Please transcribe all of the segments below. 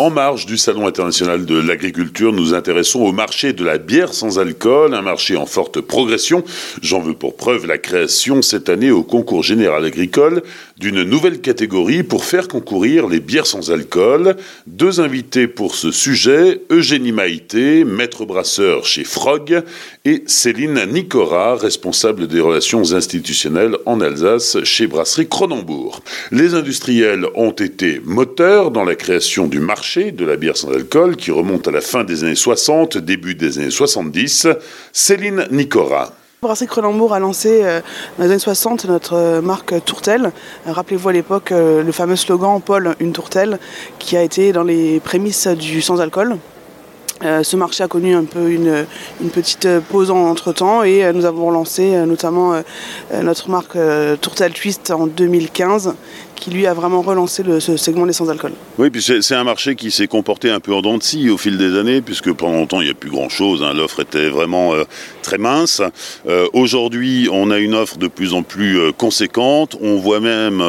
En marge du Salon international de l'agriculture, nous intéressons au marché de la bière sans alcool, un marché en forte progression. J'en veux pour preuve la création cette année au concours général agricole d'une nouvelle catégorie pour faire concourir les bières sans alcool. Deux invités pour ce sujet, Eugénie Maïté, maître brasseur chez Frog, et Céline Nicora, responsable des relations institutionnelles en Alsace chez Brasserie Cronenbourg. Les industriels ont été moteurs dans la création du marché de la bière sans alcool qui remonte à la fin des années 60, début des années 70. Céline Nicora. Brasserie Cronenbourg a lancé euh, dans les années 60 notre euh, marque Tourtel. Euh, rappelez-vous à l'époque le fameux slogan Paul, une tourtelle, qui a été dans les prémices du sans-alcool. ce marché a connu un peu une, petite pause entre temps et nous avons lancé notamment notre marque Tourtel Twist en 2015 qui lui a vraiment relancé le, ce segment des sans-alcool. Oui, puis c'est un marché qui s'est comporté un peu en dents de scie au fil des années, puisque pendant longtemps il n'y a plus grand-chose, hein. l'offre était vraiment euh, très mince. Euh, aujourd'hui, on a une offre de plus en plus euh, conséquente, on voit même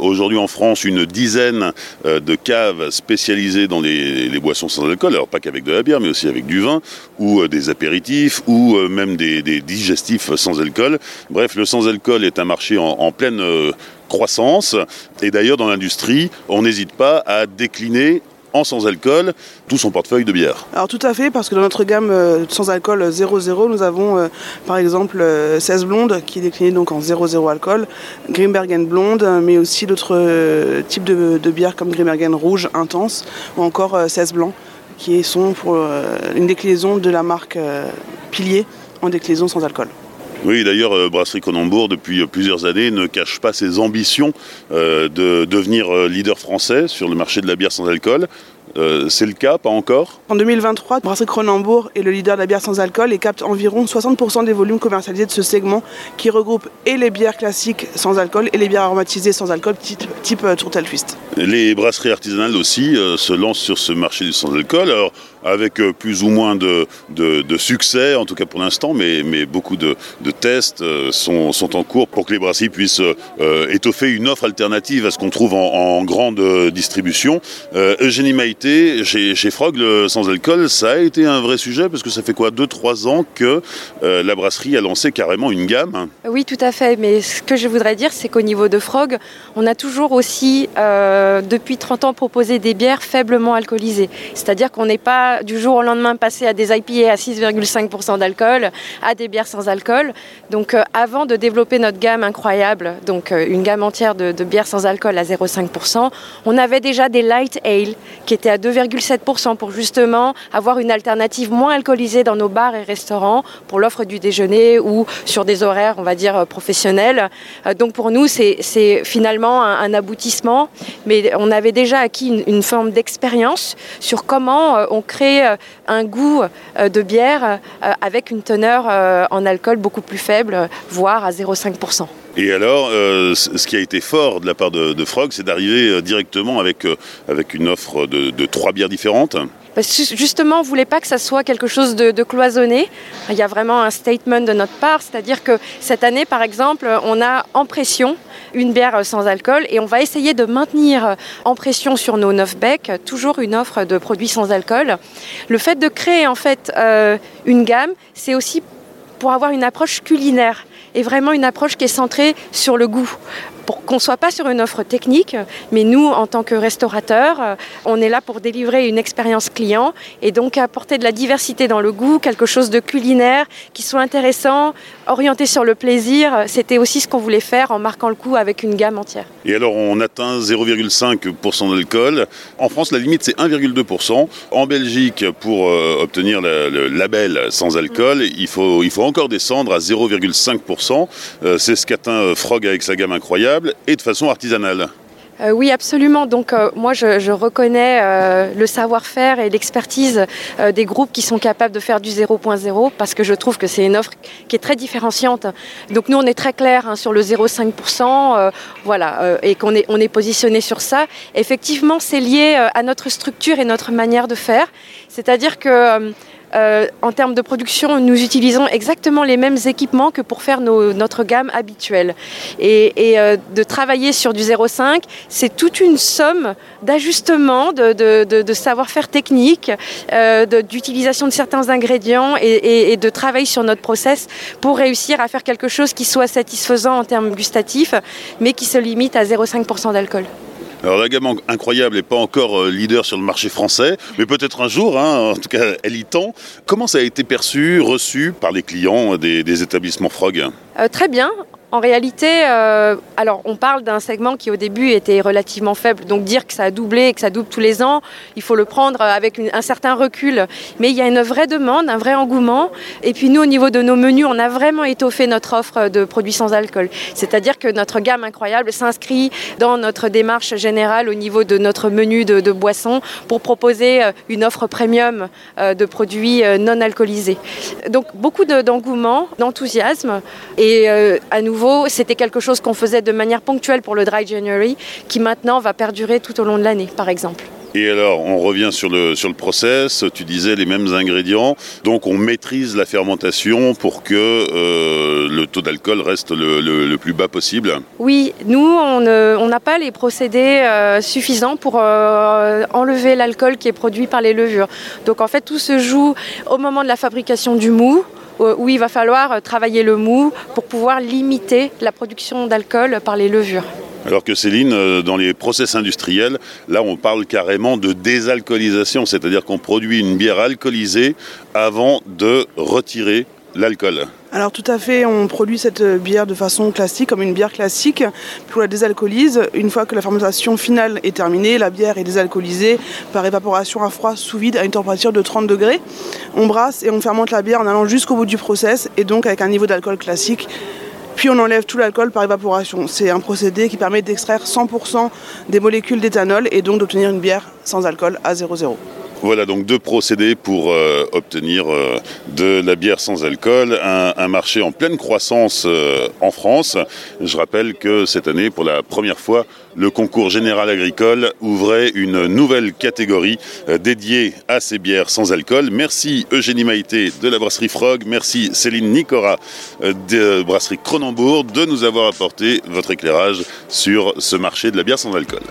aujourd'hui en France une dizaine de caves spécialisées dans les, boissons sans alcool, alors pas qu'avec de la bière, mais aussi avec du vin, ou des apéritifs, ou même des, digestifs sans alcool. Bref, le sans alcool est un marché en pleine croissance. Et d'ailleurs, dans l'industrie, on n'hésite pas à décliner en sans alcool tout son portefeuille de bière. Alors tout à fait, parce que dans notre gamme euh, sans alcool 0,0, nous avons euh, par exemple 16 euh, blondes qui est déclinée donc en 0,0 alcool, Grimbergen blonde, mais aussi d'autres types de, bières comme Grimbergen rouge intense ou encore 16 blancs qui sont pour une déclinaison de la marque Pilier en déclinaison sans alcool. Oui, d'ailleurs, euh, Brasserie Cronenbourg, depuis euh, plusieurs années, ne cache pas ses ambitions euh, de devenir leader français sur le marché de la bière sans alcool. C'est le cas, pas encore? En 2023, Brasserie Cronenbourg est le leader de la bière sans alcool et capte environ 60% des volumes commercialisés de ce segment qui regroupe et les bières classiques sans alcool et les bières aromatisées sans alcool type, type Tourtel Twist. Les brasseries artisanales aussi se lancent sur ce marché du sans alcool. Alors, avec euh, plus ou moins de, succès, en tout cas pour l'instant, mais, beaucoup de, tests euh, sont, en cours pour que les brasseries puissent euh, étoffer une offre alternative à ce qu'on trouve en, grande distribution. Eugénie Chez, Frog, le sans alcool, ça a été un vrai sujet parce que ça fait quoi 2-3 ans que la brasserie a lancé carrément une gamme Oui, tout à fait. Mais ce que je voudrais dire, c'est qu'au niveau de Frog, on a toujours aussi, depuis 30 ans, proposé des bières faiblement alcoolisées. C'est-à-dire qu'on n'est pas du jour au lendemain passer à des IPA à 6,5% d'alcool, à des bières sans alcool. Donc euh, avant de développer notre gamme incroyable, donc euh, une gamme entière de, bières sans alcool à 0,5%, on avait déjà des light ale qui étaient à 2,7% pour justement avoir une alternative moins alcoolisée dans nos bars et restaurants pour l'offre du déjeuner ou sur des horaires, on va dire, euh, professionnels. donc pour nous, c'est finalement un, aboutissement, mais on avait déjà acquis une, forme d'expérience sur comment on crée euh, un goût euh, de bière euh, avec une teneur en alcool beaucoup plus faible, voire à 0,5%. Et alors, ce qui a été fort de la part de, Frog, c'est d'arriver directement avec, avec une offre de, trois bières différentes. Justement, on ne voulait pas que ça soit quelque chose de, cloisonné. Il y a vraiment un statement de notre part, c'est-à-dire que cette année, par exemple, on a en pression une bière sans alcool et on va essayer de maintenir en pression sur nos 9 becs toujours une offre de produits sans alcool. Le fait de créer en fait euh, une gamme, c'est aussi pour avoir une approche culinaire et vraiment une approche qui est centrée sur le goût pour qu'on ne soit pas sur une offre technique, mais nous, en tant que restaurateurs, euh, on est là pour délivrer une expérience client et donc apporter de la diversité dans le goût, quelque chose de culinaire qui soit intéressant, orienté sur le plaisir. C'était aussi ce qu'on voulait faire en marquant le coup avec une gamme entière. Et alors, on atteint 0,5% d'alcool. En France, la limite, c'est 1,2%. En Belgique, pour euh, obtenir le, label sans alcool, il, faut, il faut encore descendre à 0,5%. Euh, c'est ce qu'atteint Frog avec sa gamme incroyable et de façon artisanale. Euh, oui, absolument. Donc euh, moi, je, reconnais euh, le savoir-faire et l'expertise des groupes qui sont capables de faire du 0.0 parce que je trouve que c'est une offre qui est très différenciante. Donc nous, on est très clair hein, sur le 0,5%, voilà, et qu'on est, on est positionné sur ça. Effectivement, c'est lié à notre structure et notre manière de faire. C'est-à-dire que euh, en termes de production, nous utilisons exactement les mêmes équipements que pour faire notre gamme habituelle. Et, euh, de travailler sur du 0,5, c'est toute une somme d'ajustements, de, savoir-faire technique, euh, d'utilisation de certains ingrédients et, et, de travail sur notre process pour réussir à faire quelque chose qui soit satisfaisant en termes gustatifs, mais qui se limite à 0,5% d'alcool. Alors la gamme incroyable n'est pas encore euh, leader sur le marché français, mais peut-être un jour, hein, en tout cas elle y tend. Comment ça a été perçu, reçu par les clients des, établissements Frog? Euh, Très bien. En réalité, euh, alors on parle d'un segment qui au début était relativement faible, donc dire que ça a doublé et que ça double tous les ans, il faut le prendre avec un certain recul. Mais il y a une vraie demande, un vrai engouement. Et puis nous, au niveau de nos menus, on a vraiment étoffé notre offre de produits sans alcool. C'est-à-dire que notre gamme incroyable s'inscrit dans notre démarche générale au niveau de notre menu de, boissons pour proposer euh, une offre premium euh, de produits non alcoolisés. Donc beaucoup d'engouement, d'enthousiasme et à nouveau c'était quelque chose qu'on faisait de manière ponctuelle pour le Dry January, qui maintenant va perdurer tout au long de l'année, par exemple. Et alors, on revient sur le, sur le process, tu disais les mêmes ingrédients, donc on maîtrise la fermentation pour que euh, le taux d'alcool reste le, plus bas possible Oui, nous, on n'a pas les procédés euh, suffisants pour euh, enlever l'alcool qui est produit par les levures. Donc en fait, tout se joue au moment de la fabrication du mou, où il va falloir euh, travailler le mou pour pouvoir limiter la production d'alcool par les levures. Alors que Céline, euh, dans les process industriels, là on parle carrément de désalcoolisation, c'est-à-dire qu'on produit une bière alcoolisée avant de retirer l'alcool. Alors tout à fait, on produit cette bière de façon classique, comme une bière classique, puis on la désalcoolise. Une fois que la fermentation finale est terminée, la bière est désalcoolisée par évaporation à froid sous vide à une température de 30 degrés. On brasse et on fermente la bière en allant jusqu'au bout du process et donc avec un niveau d'alcool classique. Puis on enlève tout l'alcool par évaporation. C'est un procédé qui permet d'extraire 100% des molécules d'éthanol et donc d'obtenir une bière sans alcool à 0,0. Voilà donc deux procédés pour euh, obtenir euh, de la bière sans alcool, un, marché en pleine croissance euh, en France. Je rappelle que cette année, pour la première fois, le concours général agricole ouvrait une nouvelle catégorie dédiée à ces bières sans alcool. Merci Eugénie Maïté de la brasserie Frog, merci Céline Nicora de brasserie Cronenbourg de nous avoir apporté votre éclairage sur ce marché de la bière sans alcool.